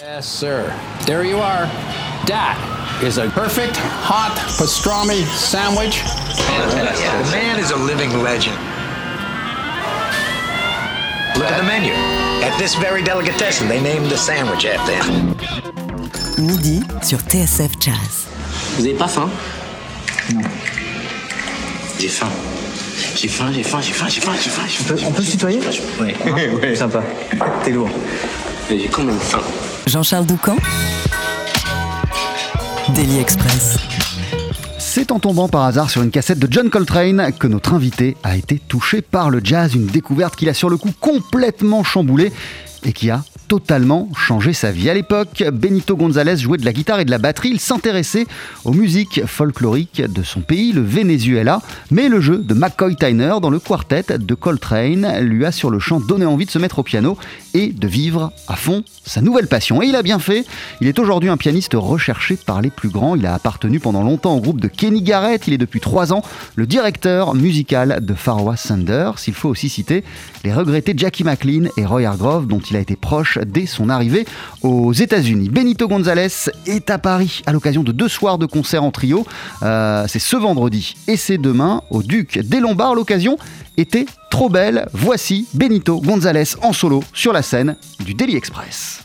Yes, sir. There you are. That is a perfect hot pastrami sandwich. Fantastic. The man is a living legend. Look at the menu. At this very delicatessen, they named the sandwich after him. Midi sur TSF Jazz. Vous avez pas faim Non. J'ai faim. J'ai faim, j'ai faim, j'ai faim, j'ai faim, j'ai faim, j'ai faim. On peut se tutoyer Oui. Oui. Sympa. T'es lourd. Mais j'ai quand même faim. Jean-Charles Doucan Daily Express. C'est en tombant par hasard sur une cassette de John Coltrane que notre invité a été touché par le jazz, une découverte qu'il a sur le coup complètement chamboulée et qui a totalement changé sa vie. À l'époque, Benito González jouait de la guitare et de la batterie. Il s'intéressait aux musiques folkloriques de son pays, le Venezuela. Mais le jeu de McCoy Tyner dans le quartet de Coltrane lui a sur le champ donné envie de se mettre au piano et de vivre à fond sa nouvelle passion. Et il a bien fait. Il est aujourd'hui un pianiste recherché par les plus grands. Il a appartenu pendant longtemps au groupe de Kenny Garrett. Il est depuis trois ans le directeur musical de Pharaoh Sanders. Il faut aussi citer les regrettés Jackie McLean et Roy Hargrove, dont il a été proche dès son arrivée aux États-Unis. Benito González est à Paris à l'occasion de deux soirs de concert en trio. Euh, c'est ce vendredi et c'est demain au Duc des Lombards. L'occasion était trop belle. Voici Benito González en solo sur la scène du Daily Express.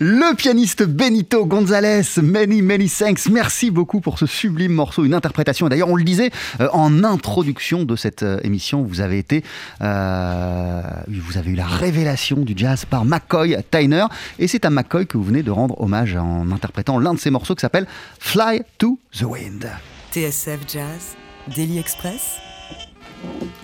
Le pianiste Benito Gonzalez, many, many thanks. Merci beaucoup pour ce sublime morceau, une interprétation. D'ailleurs, on le disait euh, en introduction de cette euh, émission, vous avez été, euh, vous avez eu la révélation du jazz par McCoy Tyner. Et c'est à McCoy que vous venez de rendre hommage en interprétant l'un de ses morceaux qui s'appelle Fly to the Wind. TSF Jazz, Daily Express,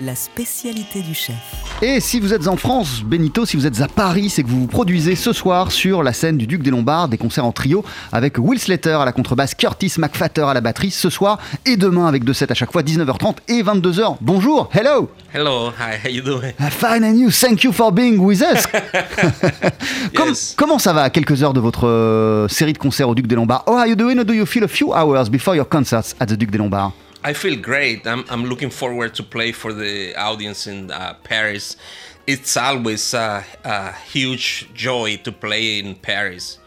la spécialité du chef. Et si vous êtes en France, Benito, si vous êtes à Paris, c'est que vous vous produisez ce soir sur la scène du Duc des Lombards, des concerts en trio avec Will Slater à la contrebasse, Curtis McFatter à la batterie ce soir et demain avec deux sets à chaque fois, 19h30 et 22h. Bonjour, hello Hello, hi, how you doing? Fine and you, thank you for being with us. Yes. Comment ça va à quelques heures de votre euh, série de concerts au Duc des Lombards? How are you doing? Or do you feel a few hours before your concerts at the Duc des Lombards? I feel great. I'm, I'm looking forward to play for the audience in uh, Paris. It's always uh, a huge joy to play in Paris.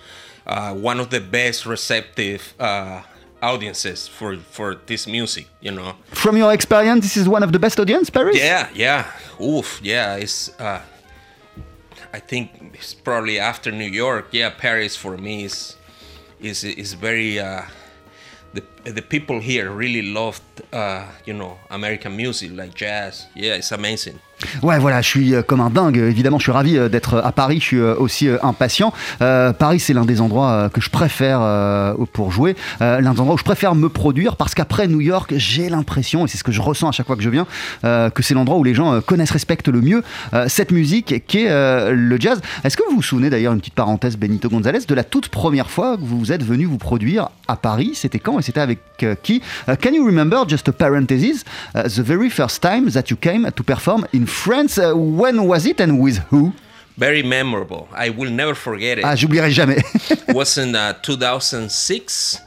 Uh, one of the best receptive uh, audiences for, for this music, you know. From your experience, this is one of the best audience, Paris? Yeah, yeah. Oof, yeah. It's. Uh, I think it's probably after New York. Yeah, Paris for me is is is very. The the people here really loved, uh, you know, American music like jazz. Yeah, it's amazing. Ouais, voilà, je suis euh, comme un dingue. Évidemment, je suis ravi euh, d'être à Paris. Je suis euh, aussi euh, impatient. Euh, Paris, c'est l'un des endroits euh, que je préfère euh, pour jouer, euh, l'un des endroits où je préfère me produire parce qu'après New York, j'ai l'impression, et c'est ce que je ressens à chaque fois que je viens, euh, que c'est l'endroit où les gens euh, connaissent, respectent le mieux euh, cette musique qui est euh, le jazz. Est-ce que vous vous souvenez d'ailleurs, une petite parenthèse, Benito Gonzalez, de la toute première fois que vous êtes venu vous produire à Paris? C'était quand et c'était avec euh, qui? Can you remember, just a parenthesis, the very first time that you came to perform in France? Uh, when was it and with who? Very memorable. I will never forget it. Ah, j'oublierai jamais. was in uh, 2006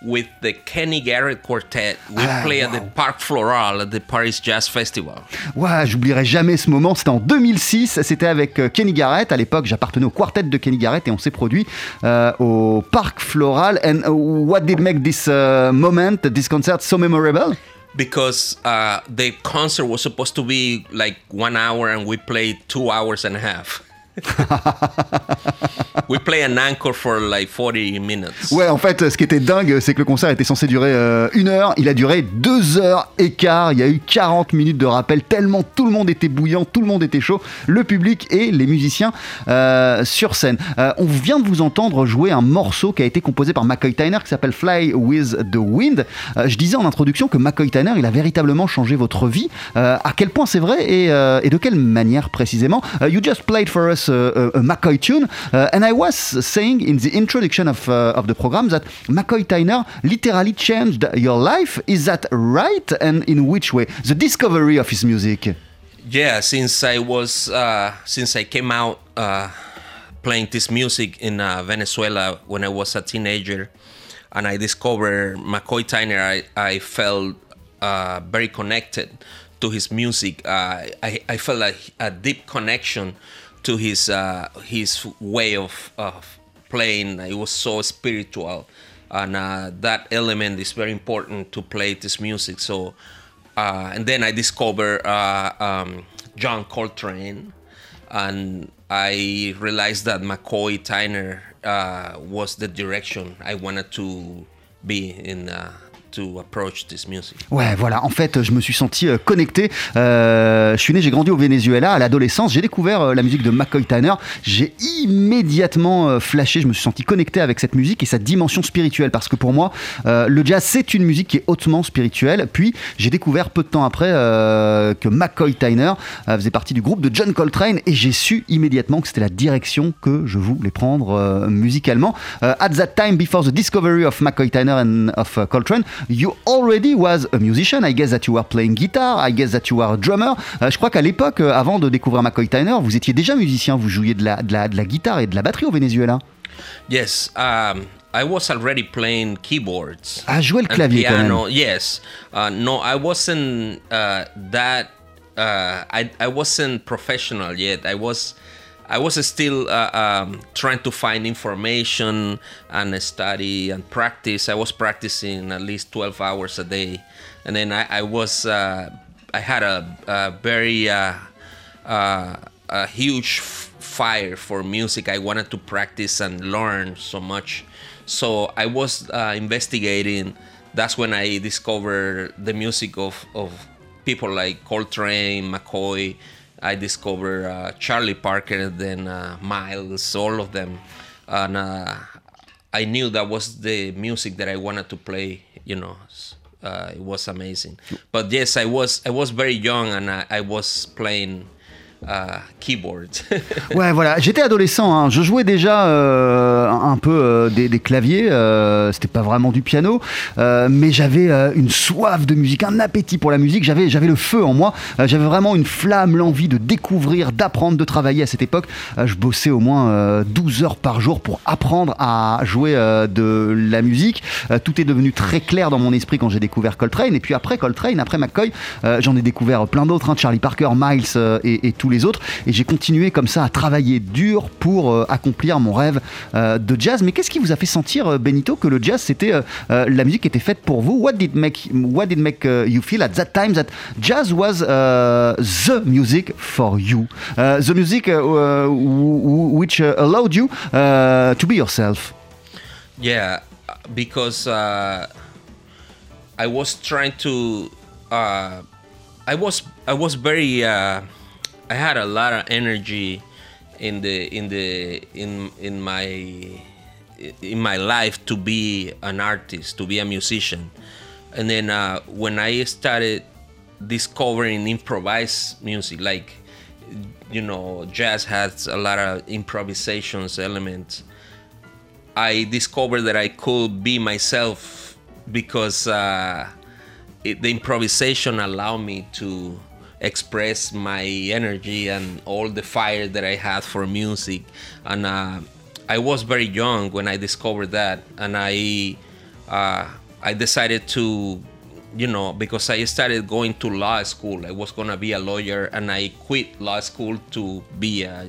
with the Kenny Garrett Quartet. We Ah, play at the Parc Floral at the Paris Jazz Festival. Ouais, j'oublierai jamais ce moment. C'était en 2006. C'était avec euh, Kenny Garrett. À l'époque, j'appartenais au quartet de Kenny Garrett et on s'est produit euh, au Parc Floral. And uh, what did make this uh, moment, this concert, so memorable? Because uh, the concert was supposed to be like one hour and we played two hours and a half. We play an anchor for like 40 minutes. Ouais, en fait, ce qui était dingue, c'est que le concert était censé durer euh, une heure. Il a duré deux heures et quart. Il y a eu 40 minutes de rappel, tellement tout le monde était bouillant, tout le monde était chaud, le public et les musiciens euh, sur scène. Euh, on vient de vous entendre jouer un morceau qui a été composé par McCoy Tyner qui s'appelle Fly with the Wind. Euh, je disais en introduction que McCoy Tyner, il a véritablement changé votre vie. Euh, à quel point c'est vrai et, euh, et de quelle manière précisément? You just played for us uh, a, a McCoy tune, uh, and I was saying in the introduction of, uh, of the program that McCoy Tyner literally changed your life. Is that right? And in which way? The discovery of his music. Yeah, since I was uh, since I came out uh, playing this music in uh, Venezuela when I was a teenager, and I discovered McCoy Tyner, I I felt uh, very connected to his music. Uh, I I felt a deep connection to his uh, his way of of playing. It was so spiritual, and uh, that element is very important to play this music. So uh, and then I discovered uh, um, John Coltrane, and I realized that McCoy Tyner uh, was the direction I wanted to be in uh, to approach this music. Ouais, voilà. En fait, je me suis senti euh, connecté. Euh, je suis né, j'ai grandi au Venezuela. À l'adolescence, j'ai découvert euh, la musique de McCoy Tyner. J'ai immédiatement flashé. Je me suis senti connecté avec cette musique et sa dimension spirituelle. Parce que pour moi, le jazz, c'est une musique qui est hautement spirituelle. Puis, j'ai découvert peu de temps après que McCoy Tyner faisait partie du groupe de John Coltrane. Et j'ai su immédiatement que c'était la direction que je voulais prendre musicalement. At that time, before the discovery of McCoy Tyner and of Coltrane, you already was a musician. I guess that you were playing guitar. I guess that you were a drummer. Euh, je crois qu'à l'époque, euh, avant de découvrir McCoy Tyner, vous étiez déjà musicien. Vous jouiez de la, de la, de la guitare et de la batterie au Venezuela. Yes, um, I was already playing keyboards. Ah, jouer le clavier quand piano. même. Yes. Uh, no, I wasn't uh, that. Uh, I I wasn't professional yet. I was. I was still uh, um, trying to find information and study and practice. I was practicing at least 12 hours a day, and then I, I was uh, I had a, a very uh, uh, a huge f- fire for music. I wanted to practice and learn so much. So I was uh, investigating. That's when I discovered the music of, of people like Coltrane, McCoy. I discovered uh, Charlie Parker, then uh, Miles, all of them. And uh, I knew that was the music that I wanted to play, you know. Uh, it was amazing. But yes, I was I was very young and I, I was playing uh, keyboard. ouais, voilà. J'étais adolescent. Hein. Je jouais déjà euh, un peu euh, des, claviers. Euh, C'était pas vraiment du piano, mais j'avais une soif de musique, un appétit pour la musique. J'avais, j'avais le feu en moi. J'avais vraiment une flamme, l'envie de découvrir, d'apprendre, de travailler. À cette époque, je bossais au moins 12 heures par jour pour apprendre à jouer de la musique. tout est devenu très clair dans mon esprit quand j'ai découvert Coltrane. Et puis après Coltrane, après McCoy, j'en ai découvert plein d'autres. Hein, Charlie Parker, Miles et, et tout les autres. Et j'ai continué comme ça à travailler dur pour euh, accomplir mon rêve euh, de jazz. Mais qu'est-ce qui vous a fait sentir, euh, Benito, que le jazz c'était la musique qui était faite pour vous? What did make What did make you feel at that time that jazz was the music for you, the music which allowed you to be yourself? Yeah, because uh, I was trying to. Uh, I was I was very uh, I had a lot of energy in the in the in in my in my life to be an artist, to be a musician, and then uh, when I started discovering improvised music, like you know, jazz has a lot of improvisations elements. I discovered that I could be myself because uh, it, the improvisation allowed me to express my energy and all the fire that I had for music. And uh, I was very young when I discovered that, and I uh, I decided to, you know, because I started going to law school. I was gonna be a lawyer, and I quit law school to be a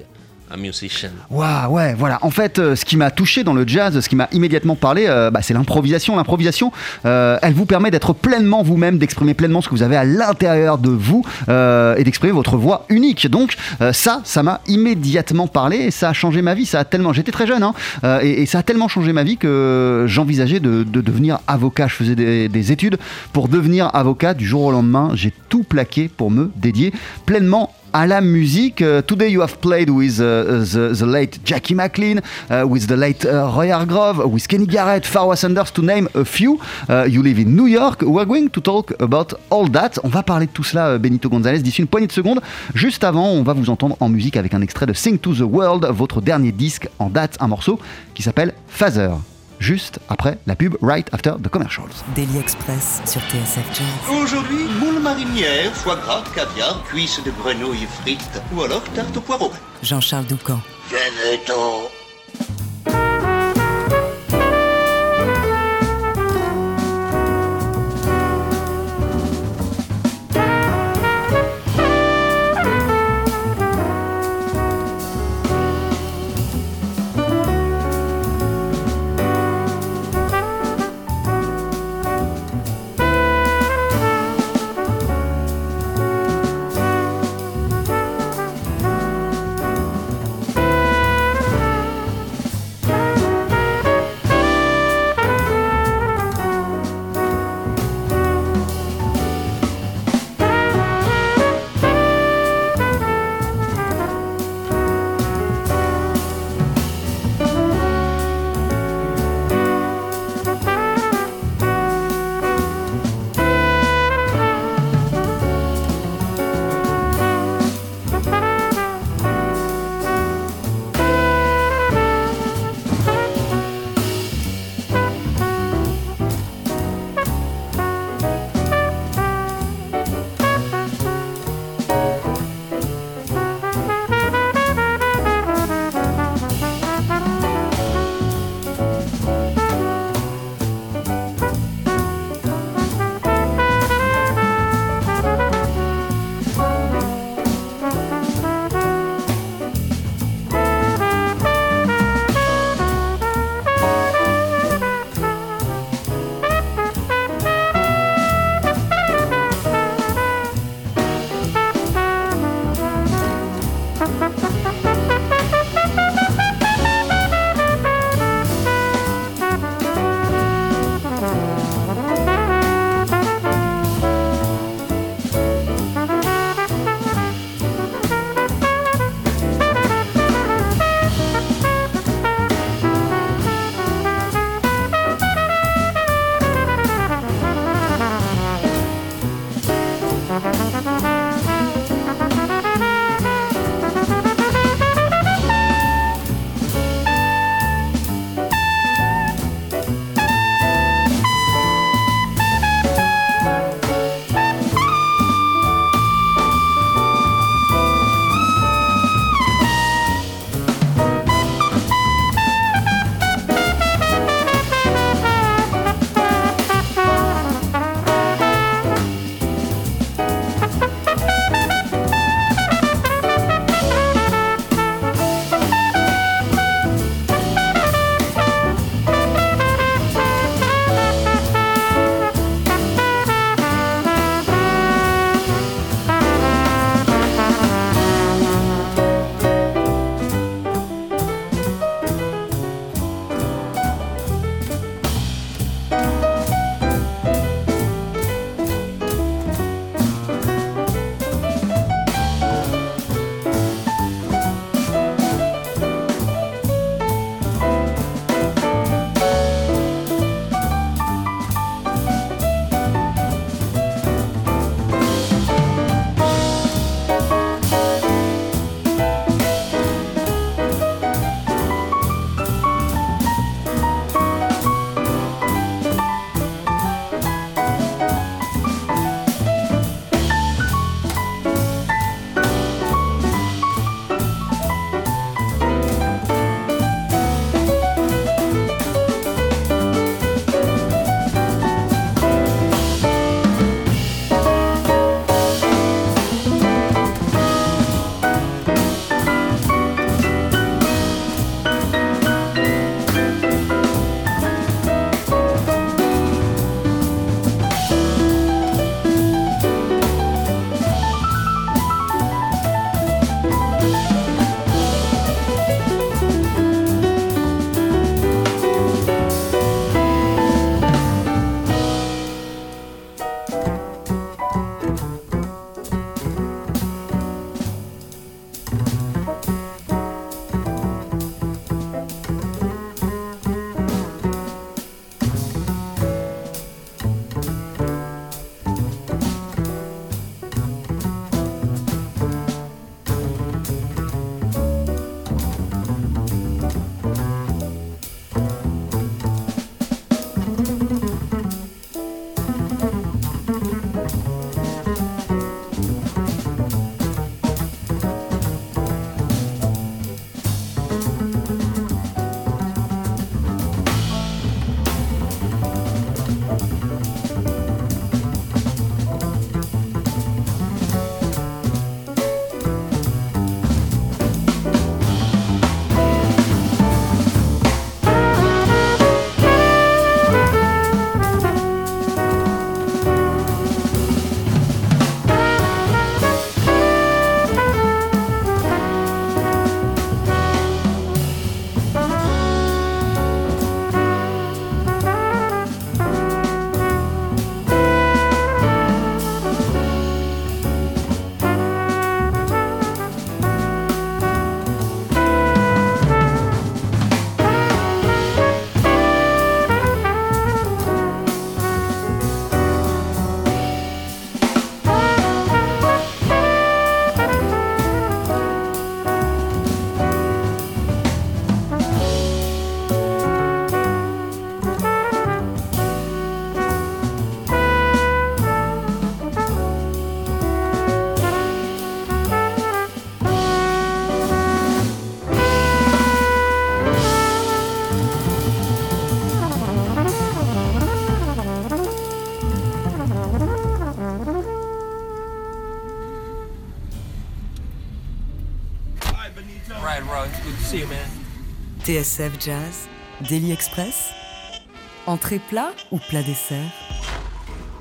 un musicien. Waouh, ouais, voilà. En fait, euh, ce qui m'a touché dans le jazz, ce qui m'a immédiatement parlé, euh, bah, c'est l'improvisation. L'improvisation, euh, elle vous permet d'être pleinement vous-même, d'exprimer pleinement ce que vous avez à l'intérieur de vous et d'exprimer votre voix unique. Donc, ça, ça m'a immédiatement parlé et ça a changé ma vie. Ça a tellement, j'étais très jeune, hein, et, ça a tellement changé ma vie que j'envisageais de, devenir avocat. Je faisais des, des études pour devenir avocat. Du jour au lendemain, j'ai tout plaqué pour me dédier pleinement à la musique. Uh, today you have played with uh, the, the, late Jackie McLean, uh, with the late Roy Hargrove, with Kenny Garrett, Farwa Sanders, to name a few. you live in New York. We're going to talk about all that. On va parler de tout cela, Benito Gonzalez, d'ici une poignée de secondes. Juste avant, on va vous entendre en musique avec un extrait de Sing to the World, votre dernier disque en date, un morceau qui s'appelle Phaser juste après la pub Right After the Commercials. Daily Express sur TSF Jazz. Aujourd'hui, moule marinière, foie gras, caviar, cuisses de grenouille frites ou alors tarte au poireau. Jean-Charles Doucan. Venez-t'en Right, TSF Jazz, Daily Express, entrée plat ou plat dessert?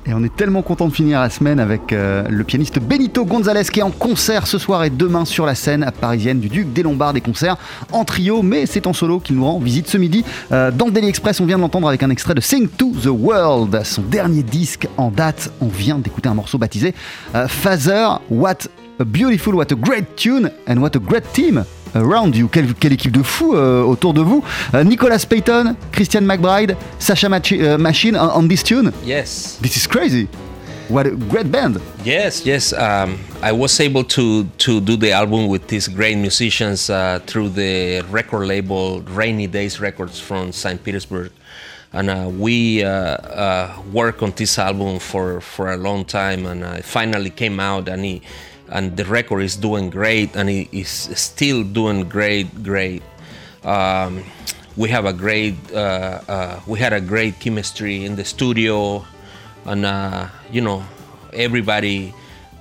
Et on est tellement content de finir la semaine avec euh, le pianiste Benito Gonzalez qui est en concert ce soir et demain sur la scène parisienne du Duc des Lombards des concerts en trio, mais c'est en solo qu'il nous rend visite ce midi. Euh, dans Daily Express, on vient de l'entendre avec un extrait de Sing to the World, son dernier disque en date. On vient d'écouter un morceau baptisé euh, What a Beautiful, What a Great Tune and What a Great Team around you. Quelle, quelle équipe de fous euh, autour de vous. Euh, Nicolas Payton, Christian McBride, Sasha Machi- euh, Machine on, on this tune. Yes. This is crazy. What a great band. Yes, yes. Um, I was able to to do the album with these great musicians uh, through the record label Rainy Days Records from St. Petersburg, and uh, we uh, uh, worked on this album for for a long time, and uh, it finally came out, and he, and the record is doing great, and it is still doing great, great. Um, we have a great, uh, uh, we had a great chemistry in the studio, and uh, you know, everybody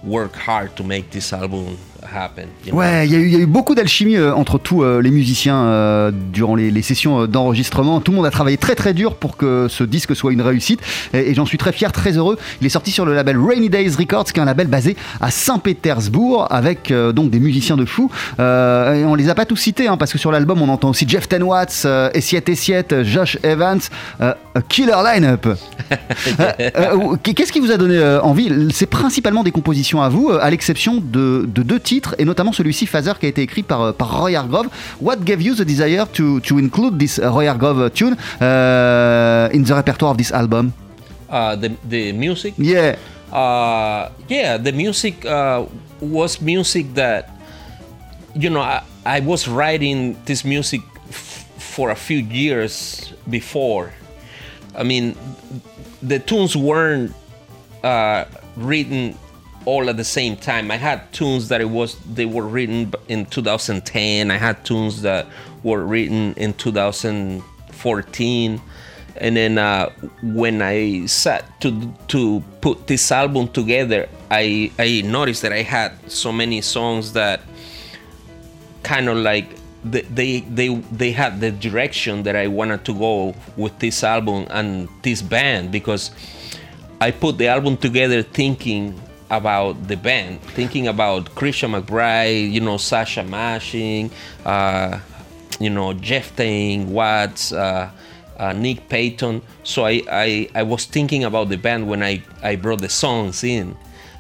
worked hard to make this album happen. you know? Ouais, il y, a eu- il y a eu beaucoup d'alchimie euh, entre tous euh, les musiciens euh, durant les, les sessions d'enregistrement. Tout le monde a travaillé très très dur pour que ce disque soit une réussite et, et j'en suis très fier, très heureux. Il est sorti sur le label Rainy Days Records, qui est un label basé à Saint-Pétersbourg avec donc des musiciens de fou. Euh, et on les a pas tous cités hein, parce que sur l'album on entend aussi Jeff Ten Watts, euh, Essiette Essiette, Josh Evans, a killer line-up. Qu'est-ce qui vous a donné envie? C'est principalement des compositions à vous, à l'exception de, de deux titres, et notamment celui-ci, Phaser, qui a été écrit par, euh, par Roy Hargrove. What gave you the desire to, to include this uh, Roy Hargrove tune uh, in the repertoire of this album? Uh, the the music? Yeah. uh, yeah, the music uh, was music that, you know, I, I was writing this music f- for a few years before. I mean, the tunes weren't uh, written all at the same time. I had tunes that it was they were written in 2010. I had tunes that were written in 2014 and then uh, when I sat to to put this album together, I I noticed that I had so many songs that kind of like they they they, they had the direction that I wanted to go with this album and this band because I put the album together thinking about the band, thinking about Christian McBride, you know, Sasha Mashing, uh, you know, Jeff Tain, Watts, uh, uh, Nick Payton. So I, I, I was thinking about the band when I, I brought the songs in.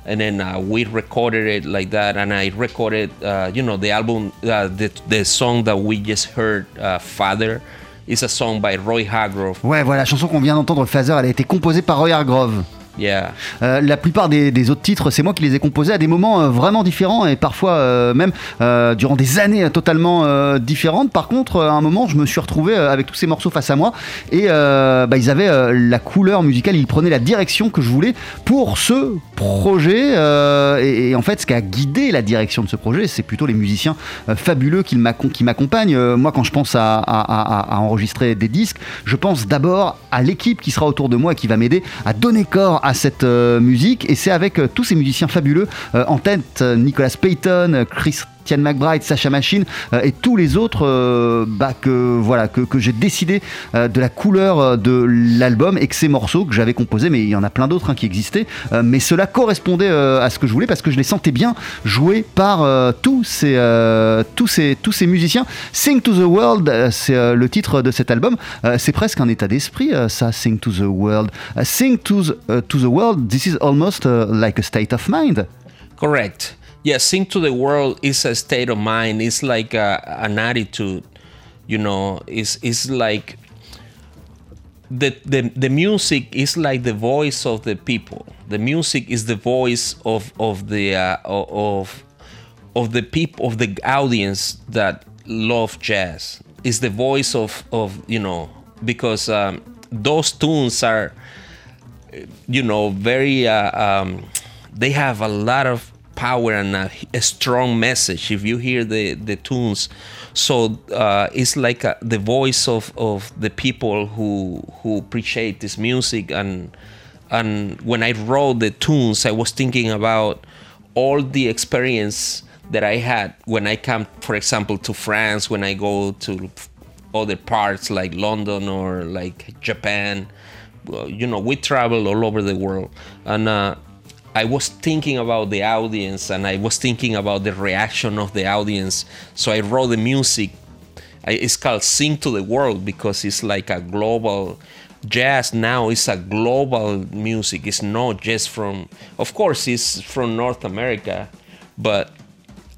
And then uh, we recorded it like that, and I recorded, uh, you know, the album, uh, the, the song that we just heard, Father, is a song by Roy Hargrove. Ouais, voilà, la chanson qu'on vient d'entendre, Father, elle a été composée par Roy Hargrove. Euh, la plupart des, autres titres, c'est moi qui les ai composés à des moments euh, vraiment différents et parfois euh, même durant des années totalement différentes. Par contre, à un moment, je me suis retrouvé avec tous ces morceaux face à moi et bah, ils avaient la couleur musicale, ils prenaient la direction que je voulais pour ce projet. et, en fait, ce qui a guidé la direction de ce projet, c'est plutôt les musiciens fabuleux qui m'accom- qui m'accompagnent. Moi, quand je pense à, à- enregistrer des disques, je pense d'abord à l'équipe qui sera autour de moi et qui va m'aider à donner corps cette euh, musique. Et c'est avec euh, tous ces musiciens fabuleux euh, en tête, Nicolas Payton, euh, Christian McBride, Sacha Machine euh, et tous les autres euh, bah, que, voilà, que, j'ai décidé euh, de la couleur de l'album et que ces morceaux que j'avais composés, mais il y en a plein d'autres hein, qui existaient, mais cela correspondait à ce que je voulais parce que je les sentais bien joués par tous, ces, tous, ces, tous ces musiciens. Sing to the World, c'est le titre de cet album. C'est presque un état d'esprit, ça, Sing to the World. Sing to the, to the World, this is almost like a state of mind. Correct. Yeah, sing to the world is a state of mind. It's like a, an attitude, you know. It's it's like the, the the music is like the voice of the people. The music is the voice of of the uh, of of the people of the audience that love jazz. It's the voice of of you know because um, those tunes are you know very uh, um, they have a lot of power and a, a strong message. If you hear the the tunes so uh, it's like uh the voice of of the people who who appreciate this music. And and when i wrote the tunes i was thinking about all the experience that i had when i come for example to france when i go to other parts like london or like japan. You know, we travel all over the world, and uh, I was thinking about the audience, and I was thinking about the reaction of the audience. So I wrote the music. It's called "Sing to the World" because it's like a global jazz now is a global music. It's not just from, of course, it's from North America, but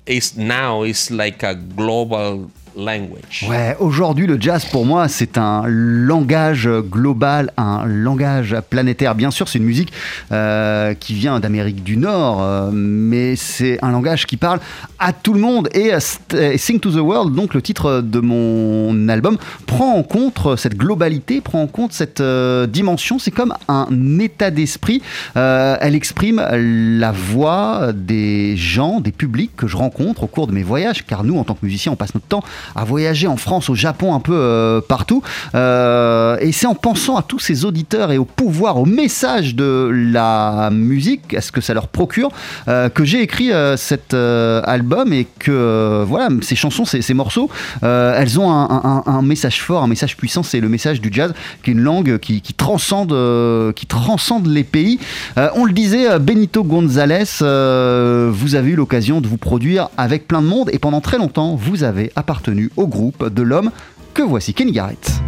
it's now it's like a global language. Ouais, aujourd'hui, le jazz, pour moi, c'est un langage global, un langage planétaire. Bien sûr, c'est une musique euh, qui vient d'Amérique du Nord, euh, mais c'est un langage qui parle à tout le monde. Et euh, Sing to the World, donc le titre de mon album, prend en compte cette globalité, prend en compte cette dimension. C'est comme un état d'esprit. elle exprime la voix des gens, des publics que je rencontre au cours de mes voyages, car nous, en tant que musiciens, on passe notre temps à voyager en France, au Japon, un peu euh, partout. Euh, et c'est en pensant à tous ces auditeurs et au pouvoir, au message de la musique, à ce que ça leur procure, euh, que j'ai écrit cet album et que voilà, ces chansons, ces, morceaux, elles ont un, message fort, un message puissant. C'est le message du jazz, qui est une langue qui, transcende, qui transcende les pays. on le disait, Benito González, vous avez eu l'occasion de vous produire avec plein de monde et pendant très longtemps, vous avez appartenu au groupe de l'homme que voici Kenny Garrett.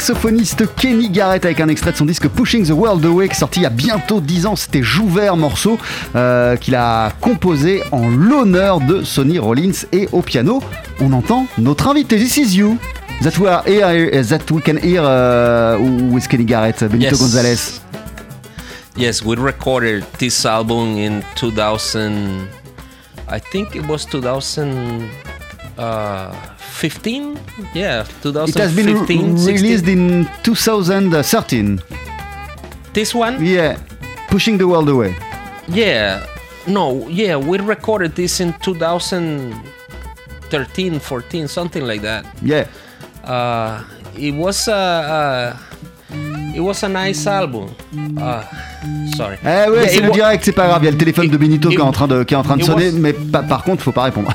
Saxophoniste Kenny Garrett avec un extrait de son disque Pushing the World Away qui est sorti il y a bientôt 10 ans. C'était Jouvert morceau euh, qu'il a composé en l'honneur de Sonny Rollins et au piano. On entend notre invité. This is you. That we are here, that we can hear uh, with Kenny Garrett, Benito Yes. Gonzalez. Yes, we recorded this album in 2000. I think it was 2015. Yeah, It has been 2015. re- 16. released in 2013. This one? Yeah, Pushing the World Away. Yeah. No, yeah, we recorded this in 2013, 14, something like that. Yeah. Uh, it was a, uh, it was a nice album. Uh, sorry. Eh ouais, c'est it le direct, c'est pas grave. Il y a le téléphone de Benito it- qui est en train de, qui est en train de sonner, was- mais pa- par contre, faut pas répondre.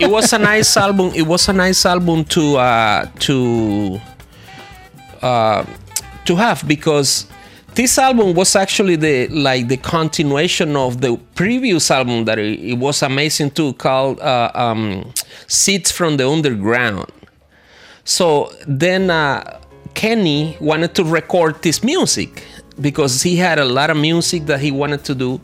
it was a nice album. It was a nice album to uh, to uh, to have because this album was actually the like the continuation of the previous album that it, it was amazing too, called uh, um, "Seeds from the Underground." So then uh, Kenny wanted to record this music because he had a lot of music that he wanted to do.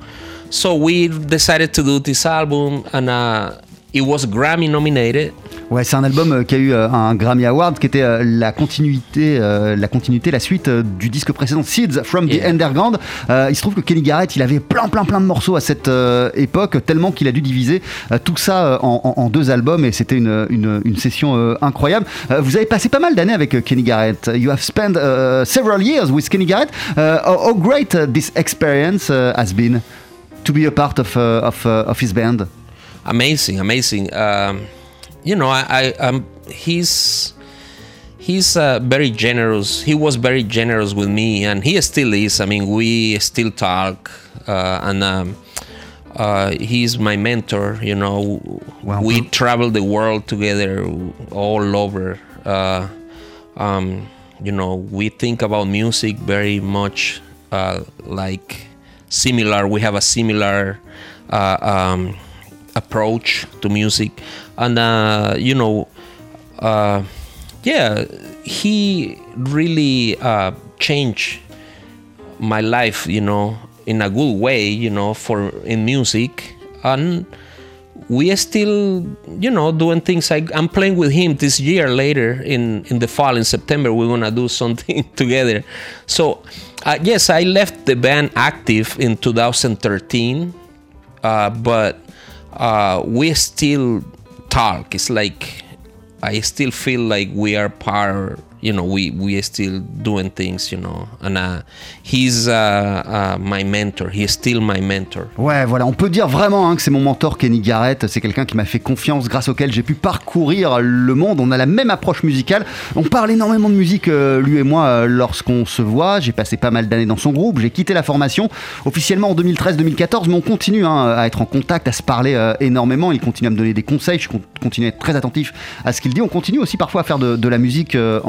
So we decided to do this album, and uh, it was Grammy nominated. Ouais, c'est un album euh, qui a eu euh, un Grammy Award qui était euh, la continuité, la continuité, la suite du disque précédent Seeds from the Yeah. Underground. Il se trouve que Kenny Garrett, il avait plein, plein, plein de morceaux à cette époque, tellement qu'il a dû diviser tout ça en, deux albums et c'était une, une, une session incroyable. Vous avez passé pas mal d'années avec Kenny Garrett. You have spent uh, several years with Kenny Garrett. Uh, how, great uh, this experience uh, has been to be a part of, uh, of, of his band? Amazing amazing. Um, you know i, I um, he's he's uh, very generous. He was very generous with me and he still is. I mean we still talk uh, and um, uh, he's my mentor you know. Wow. we travel the world together all over uh, um, you know we think about music very much uh, like similar. We have a similar uh, um, approach to music. And uh, you know uh, yeah he really uh, changed my life you know in a good way you know for in music. And we are still you know doing things. I, i'm playing with him this year later in in the fall in september we're gonna do something together. So uh, yes i left the band active in 2013 uh, but uh, we still talk. It's like i still feel like we are part you know we we are still doing things you know and uh, he's uh, uh, my mentor he's still my mentor Ouais, voilà, on peut dire vraiment hein, que c'est mon mentor Kenny Garrett. C'est quelqu'un qui m'a fait confiance, grâce auquel j'ai pu parcourir le monde. On a la même approche musicale. On parle énormément de musique, euh, lui et moi, euh, lorsqu'on se voit. J'ai passé pas mal d'années dans son groupe. J'ai quitté la formation officiellement en 2013-2014, mais on continue hein, à être en contact, à se parler euh, énormément. Il continue à me donner des conseils. Je con- continue à être très attentif à ce qu'il dit. On continue aussi parfois à faire de, la musique euh,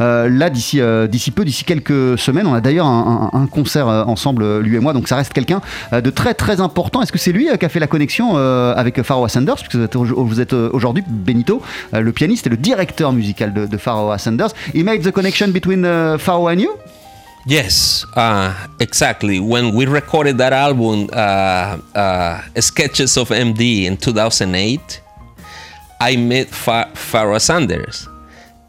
Euh, là, d'ici euh, d'ici peu, d'ici quelques semaines, on a d'ailleurs un, concert euh, ensemble, lui et moi. Donc ça reste quelqu'un de très très important. Est-ce que c'est lui qui a fait la connexion avec Pharaoh Sanders Puisque vous êtes, aujourd'hui Benito, le pianiste et le directeur musical de, de Pharaoh Sanders. He made the connection between uh, Pharaoh and you? Yes, uh, exactly. When we recorded that album, uh, uh, Sketches of MD in 2008, I met Fa- Sanders.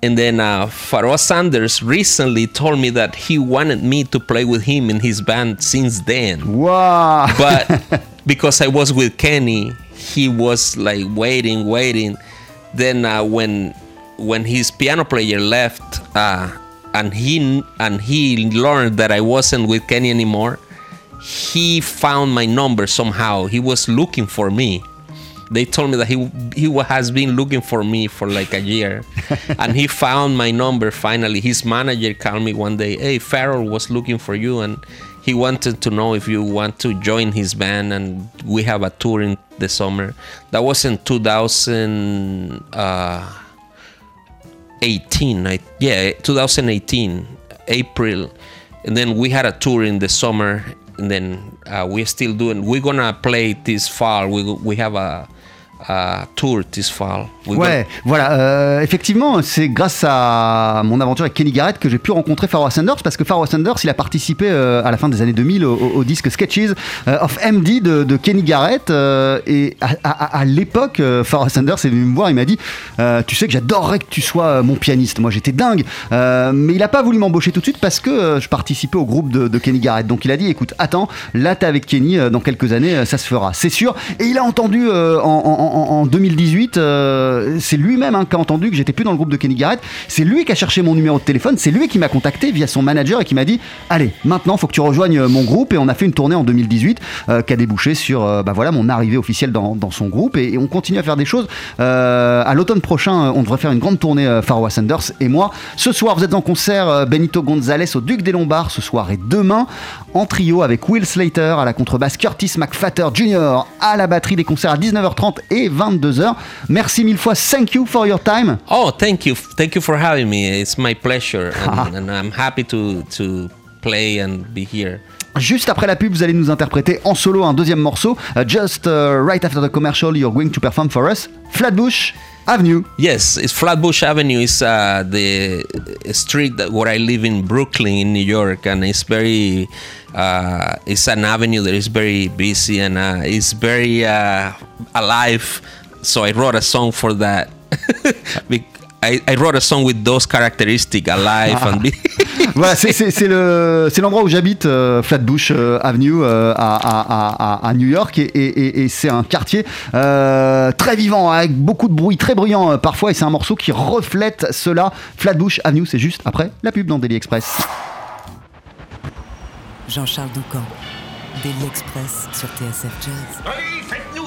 And then uh, Pharaoh Sanders recently told me that he wanted me to play with him in his band since then. Wow But because I was with Kenny, he was like waiting, waiting. Then uh, when when his piano player left, uh, and he and he learned that I wasn't with Kenny anymore, he found my number somehow. He was looking for me. They told me that he he has been looking for me for like a year, and he found my number finally. His manager called me one day. Hey, Farrell was looking for you, and he wanted to know if you want to join his band, and we have a tour in the summer. That was in 2000. Uh, 18 I, yeah 2018 april and then we had a tour in the summer and then uh, we're still doing we're gonna play this fall we, we have a tour this fall. We Ouais, voilà. euh, effectivement, c'est grâce à mon aventure avec Kenny Garrett que j'ai pu rencontrer Pharoah Sanders parce que Pharoah Sanders, il a participé euh, à la fin des années 2000 au, au- au disque Sketches euh, of MD de, de Kenny Garrett. euh, et à, à- à l'époque, Pharoah Sanders est venu me voir, il m'a dit Tu sais que j'adorerais que tu sois mon pianiste. Moi, j'étais dingue. Mais il a pas voulu m'embaucher tout de suite parce que je participais au groupe de, de Kenny Garrett. Donc il a dit Écoute, attends, là, t'es avec Kenny, dans quelques années, ça se fera. C'est sûr. Et il a entendu en, en- en- en 2018, euh, c'est lui-même hein, qui a entendu que j'étais plus dans le groupe de Kenny Garrett. C'est lui qui a cherché mon numéro de téléphone. C'est lui qui m'a contacté via son manager et qui m'a dit Allez, maintenant, faut que tu rejoignes mon groupe. Et on a fait une tournée en 2018 euh, qui a débouché sur euh, bah voilà, mon arrivée officielle dans, son groupe. Et, on continue à faire des choses. Euh, à l'automne prochain, euh, on devrait faire une grande tournée euh, Pharoah Sanders et moi. Ce soir, vous êtes en concert euh, Benito Gonzalez au Duc des Lombards ce soir et demain en trio avec Will Slater à la contrebasse, Curtis McFatter Jr. à la batterie des concerts à 19h30 et 22h. Merci mille fois. Thank you for your time. Oh, thank you, thank you for having me. It's my pleasure, and, and I'm happy to to play and be here. Juste après la pub, vous allez nous interpréter en solo un deuxième morceau. Uh, just uh, right after the commercial, you're going to perform for us Flatbush Avenue. Yes, it's Flatbush Avenue. It's uh, the street that where I live in Brooklyn, in New York, and it's very. Uh, it's an avenue that is very busy and uh, it's very uh, alive. So I wrote a song for that. I, I wrote a song with those characteristics, alive and be- voilà, c'est- c'est c'est le- c'est l'endroit où j'habite, euh, Flatbush euh, Avenue euh, à, à- à- à New York, et, et- et- et c'est un quartier euh, très vivant, avec beaucoup de bruit, très bruyant euh, parfois, et c'est un morceau qui reflète cela. Flatbush Avenue, c'est juste après la pub dans Daily Express. Jean-Charles Doucan. Daily Express sur TSF Jazz. Allez,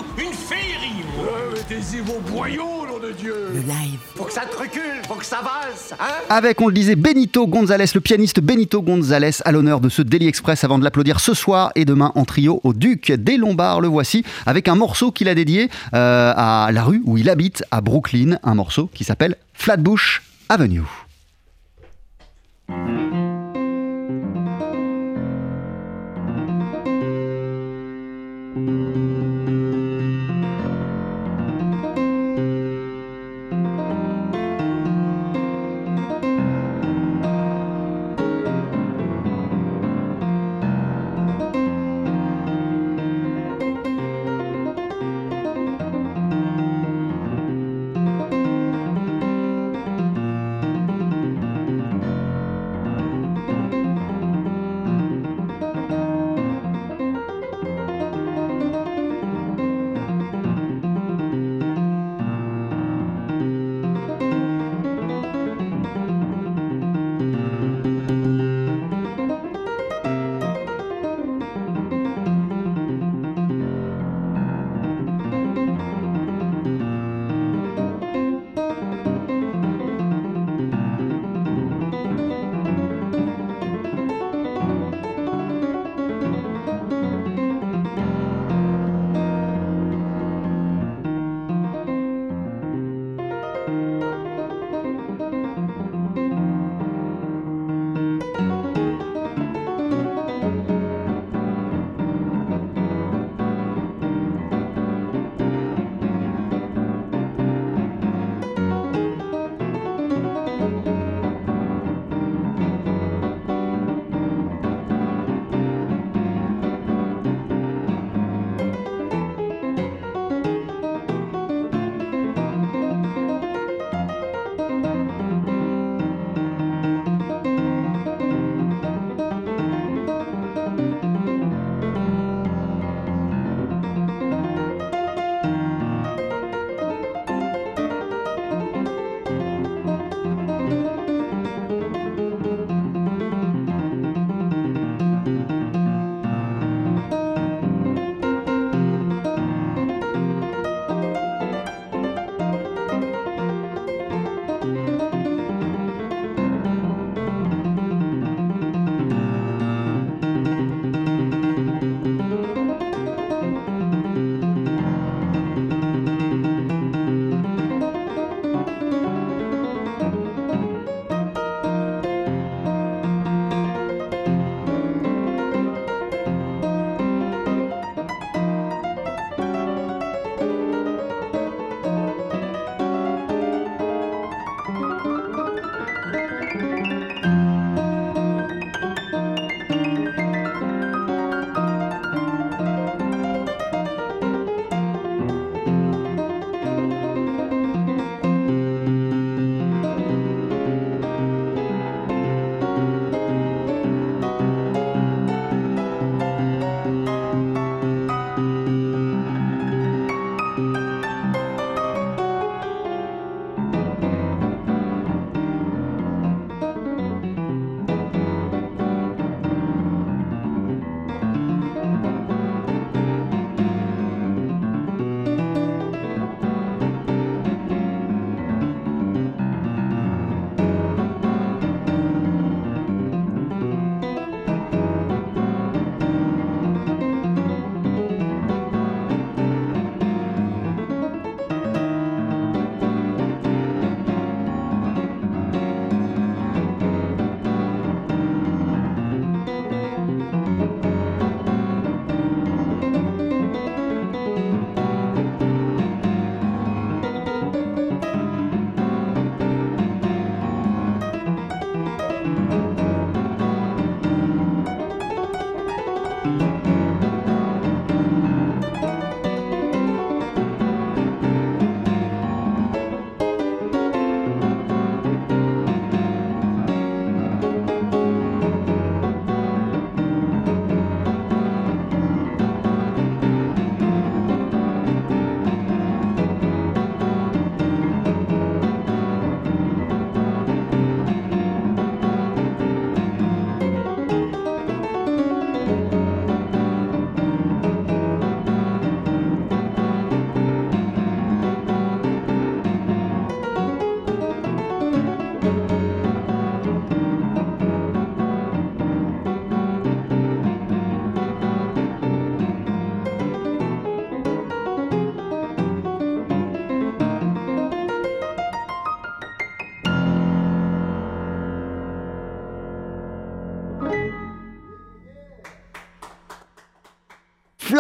Mettez-y vos boyaux, nom de Dieu Le live. Faut que ça te recule, faut que ça valse, hein Avec, on le disait, Benito Gonzalez, le pianiste Benito Gonzalez, à l'honneur de ce Daily Express avant de l'applaudir ce soir et demain en trio au Duc des Lombards. Le voici avec un morceau qu'il a dédié euh, à la rue où il habite, à Brooklyn, un morceau qui s'appelle Flatbush Avenue.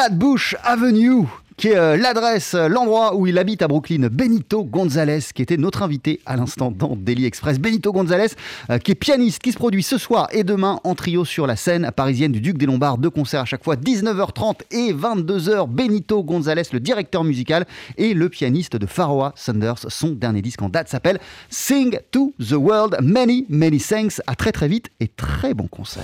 Flatbush Avenue qui est euh, l'adresse, euh, l'endroit où il habite à Brooklyn, Benito Gonzalez, qui était notre invité à l'instant dans Daily Express. Benito Gonzalez, euh, qui est pianiste, qui se produit ce soir et demain en trio sur la scène parisienne du Duc des Lombards. Deux concerts à chaque fois, 19h30 et 22h. Benito Gonzalez, le directeur musical et le pianiste de Pharoah Sanders. Son dernier disque en date s'appelle Sing to the World. Many, many thanks. À très très vite et très bon concert.